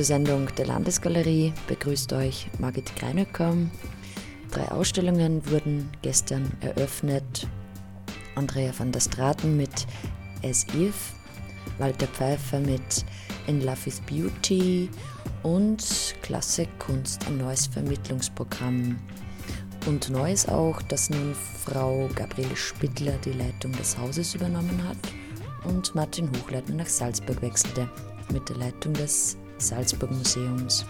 Zur Sendung der Landesgalerie begrüßt euch Margit Greinöcker. Drei Ausstellungen wurden gestern eröffnet. Andrea van der Straten mit As If, Walter Pfeiffer mit In Love is Beauty und Klasse Kunst, ein neues Vermittlungsprogramm. Und neu ist auch, dass nun Frau Gabriele Spittler die Leitung des Hauses übernommen hat und Martin Hochleitner nach Salzburg wechselte mit der Leitung des Salzburg Museums.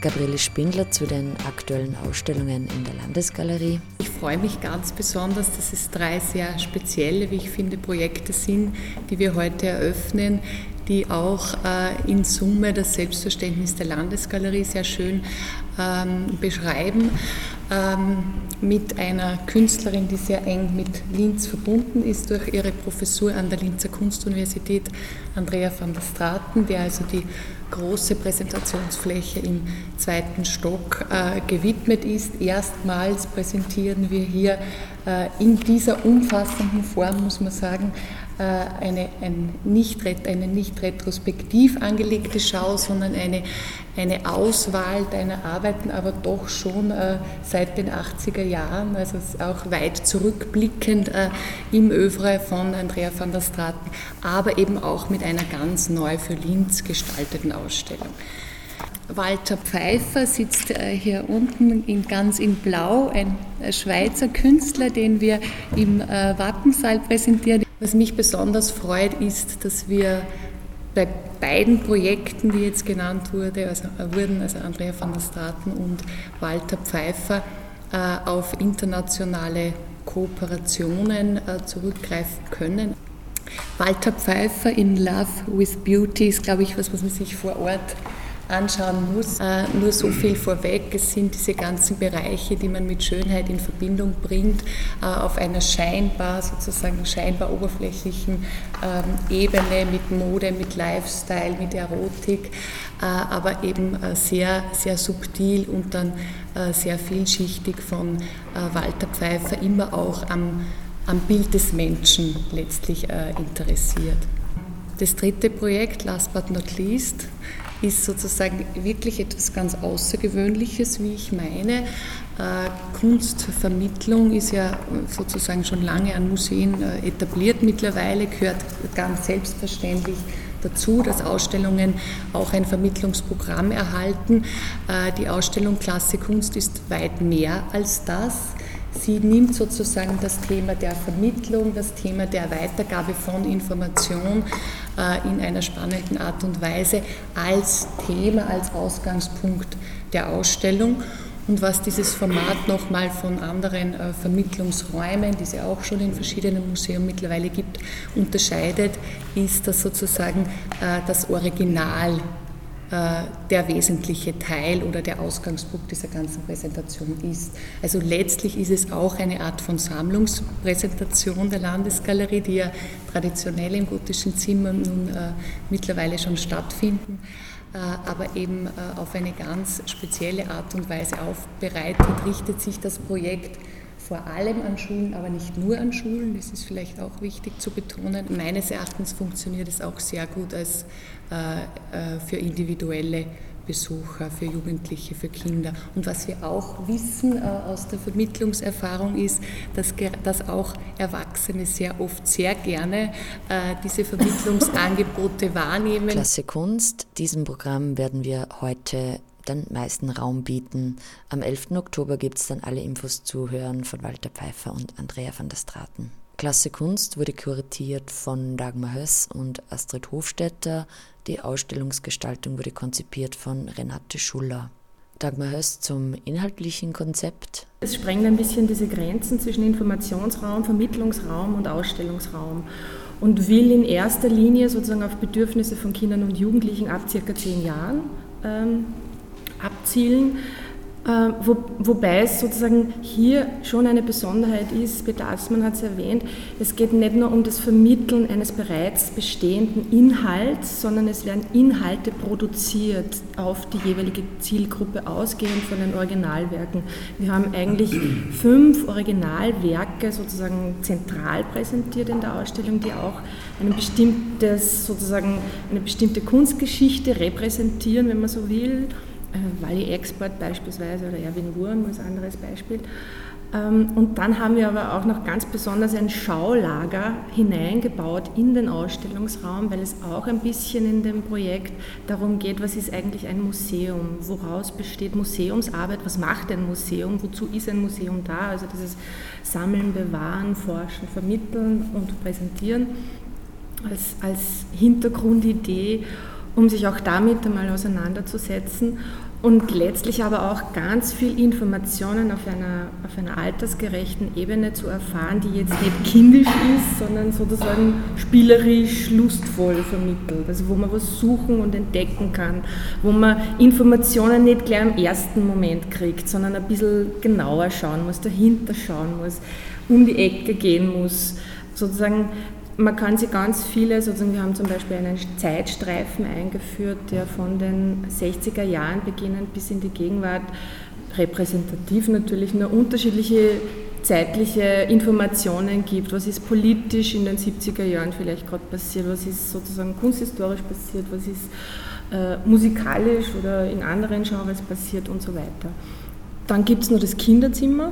Gabriele Spindler zu den aktuellen Ausstellungen in der Landesgalerie. Ich freue mich ganz besonders, dass es drei sehr spezielle, wie ich finde, Projekte sind, die wir heute eröffnen, die auch äh, in Summe das Selbstverständnis der Landesgalerie sehr schön ähm, beschreiben. Ähm, mit einer Künstlerin, die sehr eng mit Linz verbunden ist durch ihre Professur an der Linzer Kunstuniversität, Andrea van der Straten, der also die große Präsentationsfläche im zweiten Stock äh, gewidmet ist. Erstmals präsentieren wir hier äh, in dieser umfassenden Form, muss man sagen, eine, ein nicht, eine nicht retrospektiv angelegte Schau, sondern eine, eine Auswahl deiner Arbeiten, aber doch schon äh, seit den 80er Jahren, also auch weit zurückblickend äh, im Övre von Andrea van der Straten, aber eben auch mit einer ganz neu für Linz gestalteten Ausstellung. Walter Pfeiffer sitzt hier unten in, ganz in Blau, ein Schweizer Künstler, den wir im Wappensaal präsentieren. Was mich besonders freut, ist, dass wir bei beiden Projekten, die jetzt genannt wurde, also, äh, wurden, also Andrea van der Straten und Walter Pfeiffer, äh, auf internationale Kooperationen äh, zurückgreifen können. Walter Pfeiffer in Love with Beauty ist, glaube ich, was, was man sich vor Ort anschauen muss. Äh, nur so viel vorweg, es sind diese ganzen Bereiche, die man mit Schönheit in Verbindung bringt, äh, auf einer scheinbar, sozusagen scheinbar oberflächlichen ähm, Ebene mit Mode, mit Lifestyle, mit Erotik, äh, aber eben sehr, sehr subtil und dann sehr vielschichtig von Walter Pfeiffer immer auch am, am Bild des Menschen letztlich interessiert. Das dritte Projekt, last but not least, ist sozusagen wirklich etwas ganz Außergewöhnliches, wie ich meine. Äh, Kunstvermittlung ist ja sozusagen schon lange an Museen äh, etabliert mittlerweile, gehört ganz selbstverständlich dazu, dass Ausstellungen auch ein Vermittlungsprogramm erhalten. Äh, die Ausstellung Klasse Kunst ist weit mehr als das. Sie nimmt sozusagen das Thema der Vermittlung, das Thema der Weitergabe von Information in einer spannenden Art und Weise als Thema, als Ausgangspunkt der Ausstellung. Und was dieses Format nochmal von anderen äh, Vermittlungsräumen, die es ja auch schon in verschiedenen Museen mittlerweile gibt, unterscheidet, ist, dass sozusagen äh, das Original äh, der wesentliche Teil oder der Ausgangspunkt dieser ganzen Präsentation ist. Also letztlich ist es auch eine Art von Sammlungspräsentation der Landesgalerie, die ja traditionell im gotischen Zimmer nun äh, mittlerweile schon stattfinden, äh, aber eben äh, auf eine ganz spezielle Art und Weise aufbereitet, richtet sich das Projekt vor allem an Schulen, aber nicht nur an Schulen. Das ist vielleicht auch wichtig zu betonen. Meines Erachtens funktioniert es auch sehr gut als äh, äh, für individuelle Besucher, für Jugendliche, für Kinder. Und was wir auch wissen äh, aus der Vermittlungserfahrung ist, dass, dass auch Erwachsene sehr oft sehr gerne äh, diese Vermittlungsangebote wahrnehmen. Klasse Kunst, diesem Programm werden wir heute den meisten Raum bieten. Am 11. Oktober gibt es dann alle Infos zu hören von Walter Pfeiffer und Andrea van der Straten. Klasse Kunst wurde kuratiert von Dagmar Höss und Astrid Hofstetter. Die Ausstellungsgestaltung wurde konzipiert von Renate Schuller. Dagmar Höss zum inhaltlichen Konzept. Es sprengt ein bisschen diese Grenzen zwischen Informationsraum, Vermittlungsraum und Ausstellungsraum und will in erster Linie sozusagen auf Bedürfnisse von Kindern und Jugendlichen ab circa zehn Jahren ähm, abzielen. Äh, wo, wobei es sozusagen hier schon eine Besonderheit ist, Peter Assmann hat es erwähnt, es geht nicht nur um das Vermitteln eines bereits bestehenden Inhalts, sondern es werden Inhalte produziert auf die jeweilige Zielgruppe ausgehend von den Originalwerken. Wir haben eigentlich fünf Originalwerke sozusagen zentral präsentiert in der Ausstellung, die auch ein bestimmtes, sozusagen eine bestimmte Kunstgeschichte repräsentieren, wenn man so will Wally Export beispielsweise oder Erwin Wurm als anderes Beispiel. Ähm, und dann haben wir aber auch noch ganz besonders ein Schaulager hineingebaut in den Ausstellungsraum, weil es auch ein bisschen in dem Projekt darum geht, was ist eigentlich ein Museum, woraus besteht Museumsarbeit, was macht ein Museum, wozu ist ein Museum da, also dieses Sammeln, Bewahren, Forschen, Vermitteln und Präsentieren als, als Hintergrundidee um sich auch damit einmal auseinanderzusetzen und letztlich aber auch ganz viel Informationen auf einer, auf einer altersgerechten Ebene zu erfahren, die jetzt nicht kindisch ist, sondern sozusagen spielerisch, lustvoll vermittelt. Also wo man was suchen und entdecken kann, wo man Informationen nicht gleich im ersten Moment kriegt, sondern ein bisschen genauer schauen muss, dahinter schauen muss, um die Ecke gehen muss. Sozusagen man kann sich ganz viele, sozusagen wir haben zum Beispiel einen Zeitstreifen eingeführt, der von den 60er Jahren beginnend bis in die Gegenwart repräsentativ natürlich nur unterschiedliche zeitliche Informationen gibt. Was ist politisch in den 70er Jahren vielleicht gerade passiert, was ist sozusagen kunsthistorisch passiert, was ist äh, musikalisch oder in anderen Genres passiert und so weiter. Dann gibt es noch das Kinderzimmer,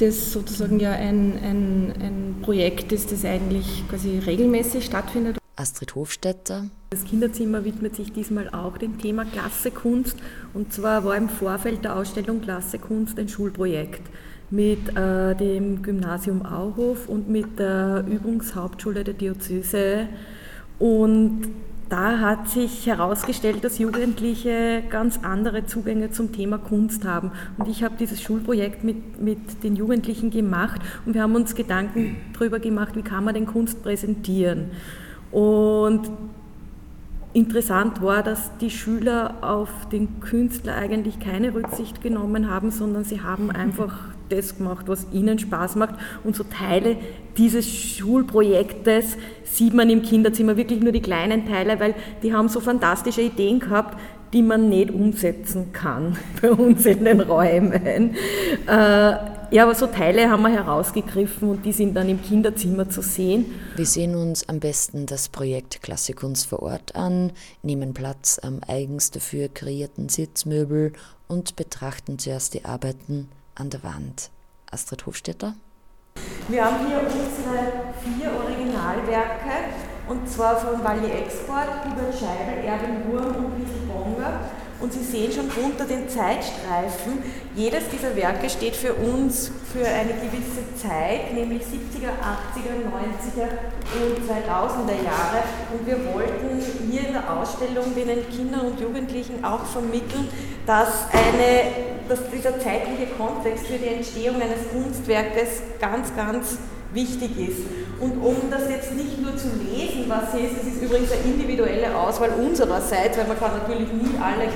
das sozusagen ja ein, ein, ein Projekt ist, das eigentlich quasi regelmäßig stattfindet. Astrid Hofstetter. Das Kinderzimmer widmet sich diesmal auch dem Thema Klassekunst. Und zwar war im Vorfeld der Ausstellung Klassekunst ein Schulprojekt mit äh, dem Gymnasium Auhof und mit der Übungshauptschule der Diözese. Und da hat sich herausgestellt, dass Jugendliche ganz andere Zugänge zum Thema Kunst haben. Und ich habe dieses Schulprojekt mit, mit den Jugendlichen gemacht und wir haben uns Gedanken darüber gemacht, wie kann man denn Kunst präsentieren. Und interessant war, dass die Schüler auf den Künstler eigentlich keine Rücksicht genommen haben, sondern sie haben einfach das gemacht, was ihnen Spaß macht. Und so Teile dieses Schulprojektes sieht man im Kinderzimmer wirklich nur die kleinen Teile, weil die haben so fantastische Ideen gehabt, die man nicht umsetzen kann bei uns in den Räumen. Äh, ja, aber so Teile haben wir herausgegriffen und die sind dann im Kinderzimmer zu sehen. Wir sehen uns am besten das Projekt Klassikunst vor Ort an, nehmen Platz am eigens dafür kreierten Sitzmöbel und betrachten zuerst die Arbeiten an der Wand. Astrid Hofstetter? Wir haben hier unsere vier Originalwerke und zwar von Wally Export, Hubert Scheibel, Erwin Wurm und Liesel Bonger. Und Sie sehen schon unter den Zeitstreifen, jedes dieser Werke steht für uns für eine gewisse Zeit, nämlich 70er, 80er, 90er und 2000er Jahre. Und wir wollten hier in der Ausstellung den Kindern und Jugendlichen auch vermitteln, dass, eine, dass dieser zeitliche Kontext für die Entstehung eines Kunstwerkes ganz, ganz wichtig ist. Und um das jetzt nicht nur zu lesen, was hier ist, das ist übrigens eine individuelle Auswahl unsererseits, weil man kann natürlich nie alle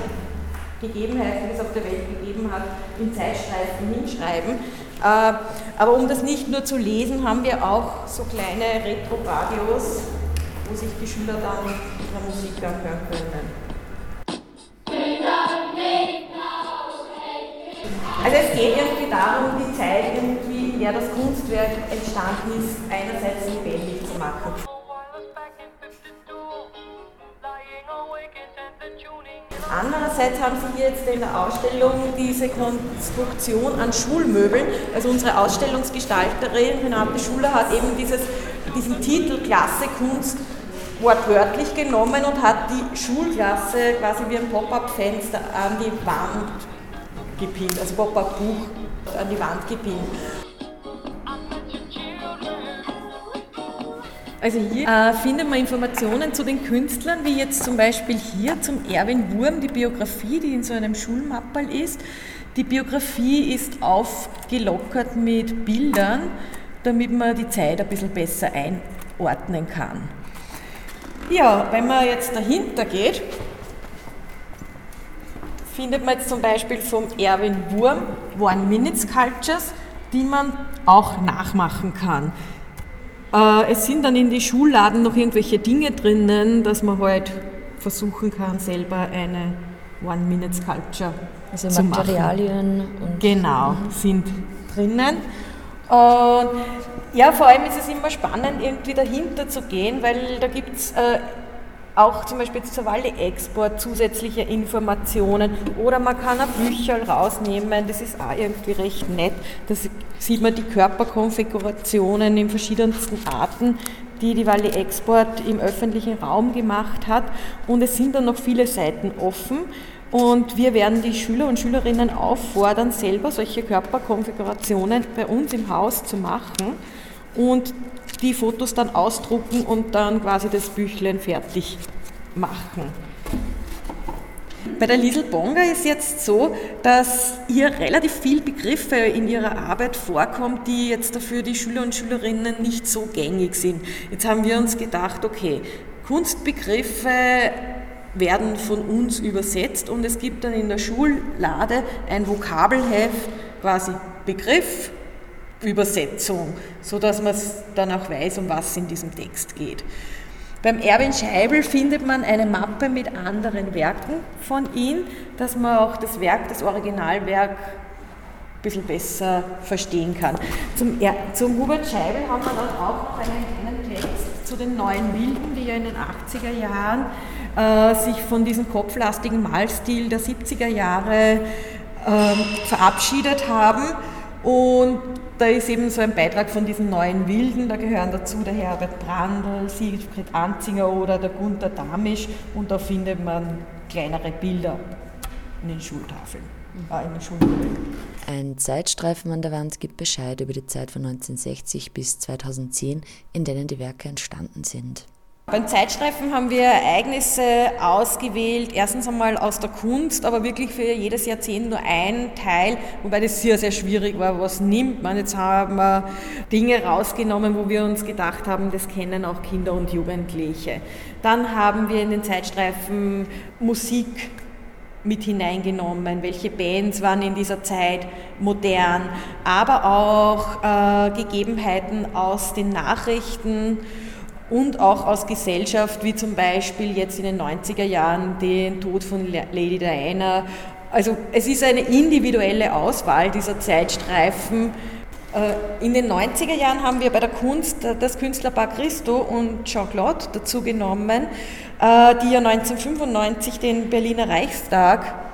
Gegebenheiten, die es auf der Welt gegeben hat, in Zeitstreifen hinschreiben. Äh, aber um das nicht nur zu lesen, haben wir auch so kleine Retro-Radios, wo sich die Schüler dann ihre Musik anhören können. Also es geht irgendwie darum, die Zeit irgendwie, in der das Kunstwerk entstanden ist, einerseits lebendig zu machen. Andererseits haben Sie jetzt in der Ausstellung diese Konstruktion an Schulmöbeln. Also unsere Ausstellungsgestalterin Renate Schuler hat eben dieses, diesen Titel Klasse Kunst wortwörtlich genommen und hat die Schulklasse quasi wie ein Pop-up-Fenster an die Wand gepinnt, also Pop-up-Buch an die Wand gepinnt. Also hier äh, findet man Informationen zu den Künstlern, wie jetzt zum Beispiel hier zum Erwin Wurm, die Biografie, die in so einem Schulmappel ist. Die Biografie ist aufgelockert mit Bildern, damit man die Zeit ein bisschen besser einordnen kann. Ja, wenn man jetzt dahinter geht, findet man jetzt zum Beispiel vom Erwin Wurm One-Minute-Sculptures, die man auch nachmachen kann. Äh, es sind dann in die Schulladen noch irgendwelche Dinge drinnen, dass man halt versuchen kann, selber eine One-Minute-Sculpture also zu Materialien machen. Und genau, mhm. sind drinnen. Und ja, vor allem ist es immer spannend, irgendwie dahinter zu gehen, weil da gibt es äh, auch zum Beispiel zur Walli-Export zusätzliche Informationen oder man kann ein Bücher rausnehmen, das ist auch irgendwie recht nett. Da sieht man die Körperkonfigurationen in verschiedensten Arten, die die Walli Export im öffentlichen Raum gemacht hat und es sind dann noch viele Seiten offen. Und wir werden die Schüler und Schülerinnen auffordern, selber solche Körperkonfigurationen bei uns im Haus zu machen und die Fotos dann ausdrucken und dann quasi das Büchlein fertig machen. Bei der Liesel Bonga ist jetzt so, dass hier relativ viel Begriffe in ihrer Arbeit vorkommt, die jetzt dafür die Schüler und Schülerinnen nicht so gängig sind. Jetzt haben wir uns gedacht, okay, Kunstbegriffe werden von uns übersetzt und es gibt dann in der Schullade ein Vokabelheft, quasi Begriff, Übersetzung, so dass man dann auch weiß, um was es in diesem Text geht. Beim Erwin Scheibel findet man eine Mappe mit anderen Werken von ihm, dass man auch das Werk, das Originalwerk ein bisschen besser verstehen kann. Zum, er zum Hubert Scheibel haben wir dann auch noch einen kleinen Text zu den neuen Wilden, die ja in den 80er Jahren äh, sich von diesem kopflastigen Malstil der 70er Jahre äh, verabschiedet haben und da ist eben so ein Beitrag von diesen neuen Wilden, da gehören dazu der Herbert Brandl, Siegfried Anzinger oder der Gunther Damisch und da findet man kleinere Bilder in den Schultafeln, äh, in den Schultafeln. Ein Zeitstreifen an der Wand gibt Bescheid über die Zeit von 1960 bis 2010, in denen die Werke entstanden sind. Beim Zeitstreifen haben wir Ereignisse ausgewählt, erstens einmal aus der Kunst, aber wirklich für jedes Jahrzehnt nur ein Teil, wobei das sehr, sehr schwierig war, was nimmt man. Jetzt haben wir Dinge rausgenommen, wo wir uns gedacht haben, das kennen auch Kinder und Jugendliche. Dann haben wir in den Zeitstreifen Musik mit hineingenommen, welche Bands waren in dieser Zeit modern, aber auch äh, Gegebenheiten aus den Nachrichten, und auch aus Gesellschaft, wie zum Beispiel jetzt in den 90er Jahren den Tod von Lady Diana. Also es ist eine individuelle Auswahl dieser Zeitstreifen. Äh, in den 90er Jahren haben wir bei der Kunst das Künstlerpaar Christo und Jean-Claude dazu genommen, äh, die ja 1995 den Berliner Reichstag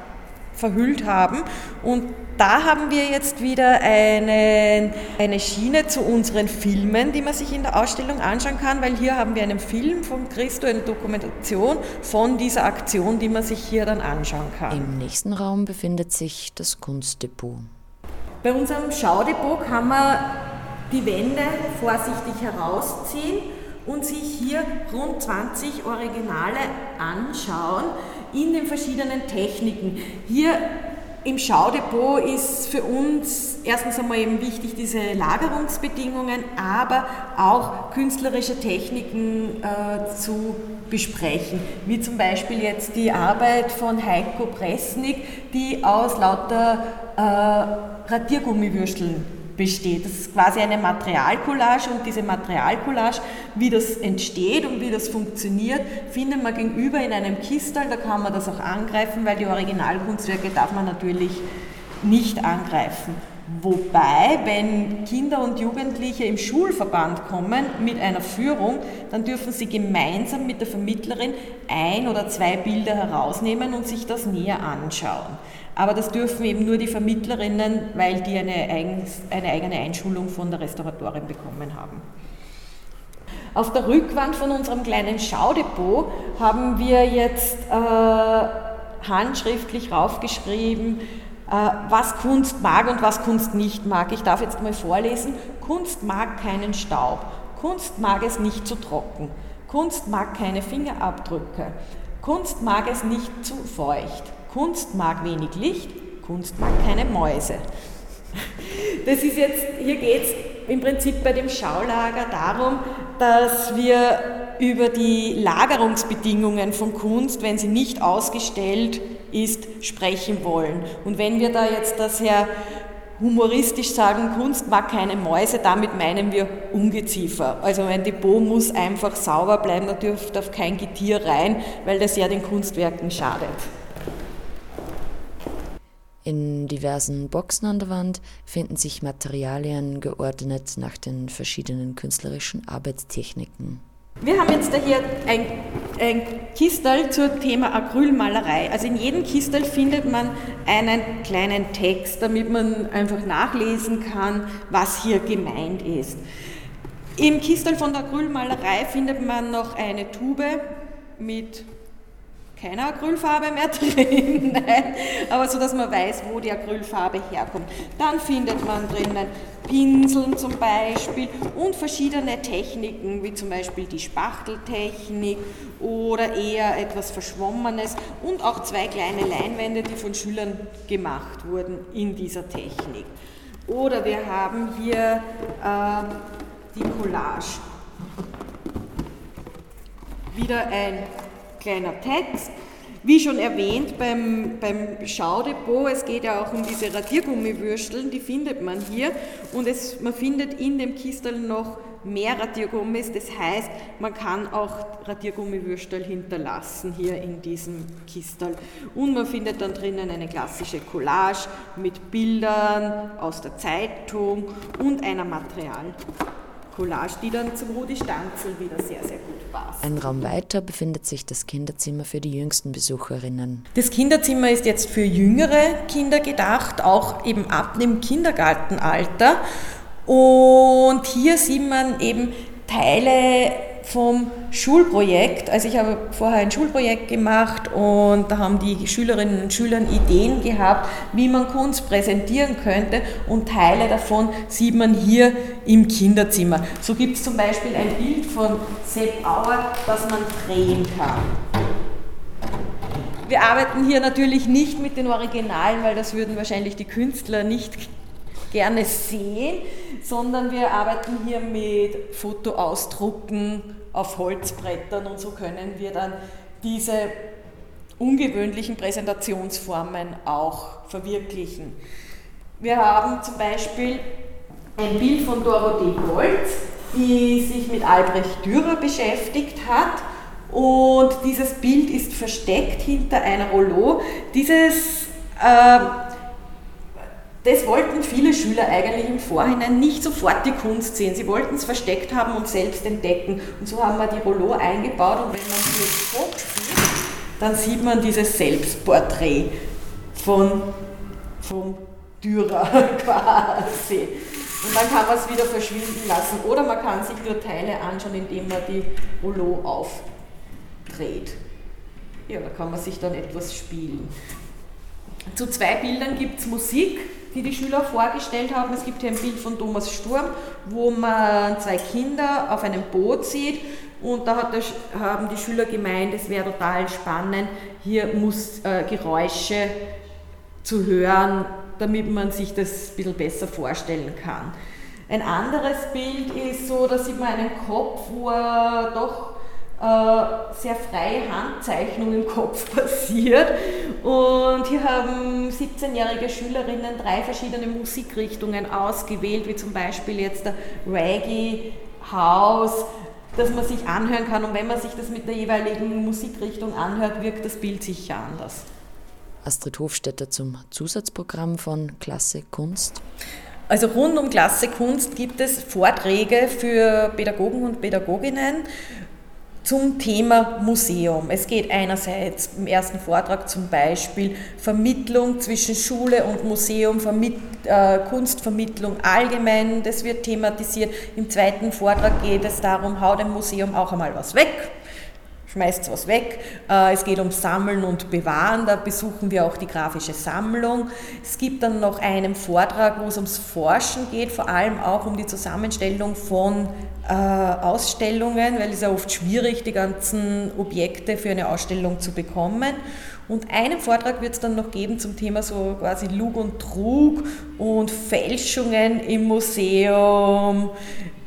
verhüllt haben. Und da haben wir jetzt wieder eine, eine Schiene zu unseren Filmen, die man sich in der Ausstellung anschauen kann, weil hier haben wir einen Film von Christo, eine Dokumentation von dieser Aktion, die man sich hier dann anschauen kann. Im nächsten Raum befindet sich das Kunstdepot. Bei unserem Schaudepot kann man die Wände vorsichtig herausziehen und sich hier rund 20 Originale anschauen in den verschiedenen Techniken. Hier im Schaudepot ist für uns erstens einmal eben wichtig diese Lagerungsbedingungen, aber auch künstlerische Techniken äh, zu besprechen, wie zum Beispiel jetzt die Arbeit von Heiko Presnik, die aus lauter äh, Radiergummiwürsteln besteht. Das ist quasi eine Materialcollage und diese Materialcollage, wie das entsteht und wie das funktioniert, findet man gegenüber in einem Kistel, da kann man das auch angreifen, weil die Originalkunstwerke darf man natürlich nicht angreifen. Wobei, wenn Kinder und Jugendliche im Schulverband kommen mit einer Führung, dann dürfen sie gemeinsam mit der Vermittlerin ein oder zwei Bilder herausnehmen und sich das näher anschauen. Aber das dürfen eben nur die Vermittlerinnen, weil die eine, eine eigene Einschulung von der Restauratorin bekommen haben. Auf der Rückwand von unserem kleinen Schaudepot haben wir jetzt äh, handschriftlich raufgeschrieben, was Kunst mag und was Kunst nicht mag. Ich darf jetzt mal vorlesen. Kunst mag keinen Staub. Kunst mag es nicht zu trocken. Kunst mag keine Fingerabdrücke. Kunst mag es nicht zu feucht. Kunst mag wenig Licht, Kunst mag keine Mäuse. Das ist jetzt, hier geht es im Prinzip bei dem Schaulager darum, dass wir über die Lagerungsbedingungen von Kunst, wenn sie nicht ausgestellt ist, sprechen wollen. Und wenn wir da jetzt das ja humoristisch sagen, Kunst mag keine Mäuse, damit meinen wir Ungeziefer. Also ein Depot muss einfach sauber bleiben, da darf kein Getier rein, weil das ja den Kunstwerken schadet. In diversen Boxen an der Wand finden sich Materialien geordnet nach den verschiedenen künstlerischen Arbeitstechniken. Wir haben jetzt hier ein, ein Kistel zum Thema Acrylmalerei. Also in jedem Kistel findet man einen kleinen Text, damit man einfach nachlesen kann, was hier gemeint ist. Im Kistel von der Acrylmalerei findet man noch eine Tube mit keine Acrylfarbe mehr drin, aber so, dass man weiß, wo die Acrylfarbe herkommt. Dann findet man drinnen Pinseln zum Beispiel und verschiedene Techniken, wie zum Beispiel die Spachteltechnik oder eher etwas Verschwommenes und auch zwei kleine Leinwände, die von Schülern gemacht wurden in dieser Technik. Oder wir haben hier äh, die Collage. Wieder ein kleiner Text. Wie schon erwähnt beim, beim Schaudepot, es geht ja auch um diese Radiergummiwürsteln, die findet man hier und es, man findet in dem Kistel noch mehr Radiergummis, das heißt, man kann auch Radiergummiwürstel hinterlassen hier in diesem Kistel. Und man findet dann drinnen eine klassische Collage mit Bildern aus der Zeitung und einer Material. Collage, die dann zum Rudi Stanzel wieder sehr, sehr gut passt. Ein Raum weiter befindet sich das Kinderzimmer für die jüngsten Besucherinnen. Das Kinderzimmer ist jetzt für jüngere Kinder gedacht, auch eben ab dem Kindergartenalter. Und hier sieht man eben Teile vom Schulprojekt. Also ich habe vorher ein Schulprojekt gemacht und da haben die Schülerinnen und Schüler Ideen gehabt, wie man Kunst präsentieren könnte und Teile davon sieht man hier im Kinderzimmer. So gibt es zum Beispiel ein Bild von Sepp Auer, das man drehen kann. Wir arbeiten hier natürlich nicht mit den Originalen, weil das würden wahrscheinlich die Künstler nicht gerne sehen, sondern wir arbeiten hier mit Fotoausdrucken auf Holzbrettern und so können wir dann diese ungewöhnlichen Präsentationsformen auch verwirklichen. Wir haben zum Beispiel ein Bild von Dorothee Goltz, die sich mit Albrecht Dürer beschäftigt hat. Und dieses Bild ist versteckt hinter einer Rollo. Dieses äh, das wollten viele Schüler eigentlich im Vorhinein nicht sofort die Kunst sehen. Sie wollten es versteckt haben und selbst entdecken. Und so haben wir die Rollo eingebaut und wenn man sie jetzt hochzieht, dann sieht man dieses Selbstporträt von, vom Dürer quasi. Und dann kann man es wieder verschwinden lassen. Oder man kann sich nur Teile anschauen, indem man die Rollo aufdreht. Ja, da kann man sich dann etwas spielen. Zu zwei Bildern gibt es Musik die die Schüler vorgestellt haben. Es gibt hier ein Bild von Thomas Sturm, wo man zwei Kinder auf einem Boot sieht und da der, haben die Schüler gemeint, es wäre total spannend, hier muss äh, Geräusche zu hören, damit man sich das ein bisschen besser vorstellen kann. Ein anderes Bild ist so, da sieht man einen Kopf, wo er doch äh, sehr freie Handzeichnung im Kopf passiert. Und hier haben 17-jährige Schülerinnen drei verschiedene Musikrichtungen ausgewählt, wie zum Beispiel jetzt der Reggae, House, dass man sich anhören kann. Und wenn man sich das mit der jeweiligen Musikrichtung anhört, wirkt das Bild sicher anders. Astrid Hofstetter zum Zusatzprogramm von Klasse Kunst. Also rund um Klasse Kunst gibt es Vorträge für Pädagogen und Pädagoginnen zum Thema Museum. Es geht einerseits im ersten Vortrag zum Beispiel Vermittlung zwischen Schule und Museum, Vermitt, äh, Kunstvermittlung allgemein, das wird thematisiert. Im zweiten Vortrag geht es darum, hau dem Museum auch einmal was weg schmeißt was weg. Äh, es geht um Sammeln und Bewahren, da besuchen wir auch die grafische Sammlung. Es gibt dann noch einen Vortrag, wo es ums Forschen geht, vor allem auch um die Zusammenstellung von äh, Ausstellungen, weil es ja oft schwierig, die ganzen Objekte für eine Ausstellung zu bekommen. Und einen Vortrag wird es dann noch geben zum Thema so quasi Lug und Trug und Fälschungen im Museum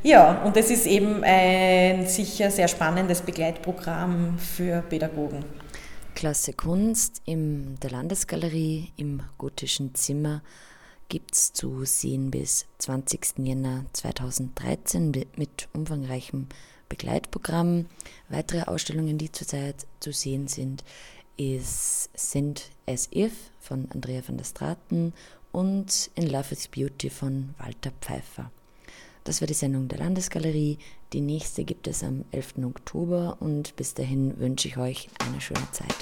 Ja, und es ist eben ein sicher sehr spannendes Begleitprogramm für Pädagogen. Klasse Kunst in der Landesgalerie im Gotischen Zimmer gibt es zu sehen bis 20. Jänner 2013 mit umfangreichem Begleitprogramm. Weitere Ausstellungen, die zurzeit zu sehen sind, ist, sind As If von Andrea van der Straten und In Love is Beauty von Walter Pfeiffer. Das war die Sendung der Landesgalerie. Die nächste gibt es am 11. Oktober und bis dahin wünsche ich euch eine schöne Zeit.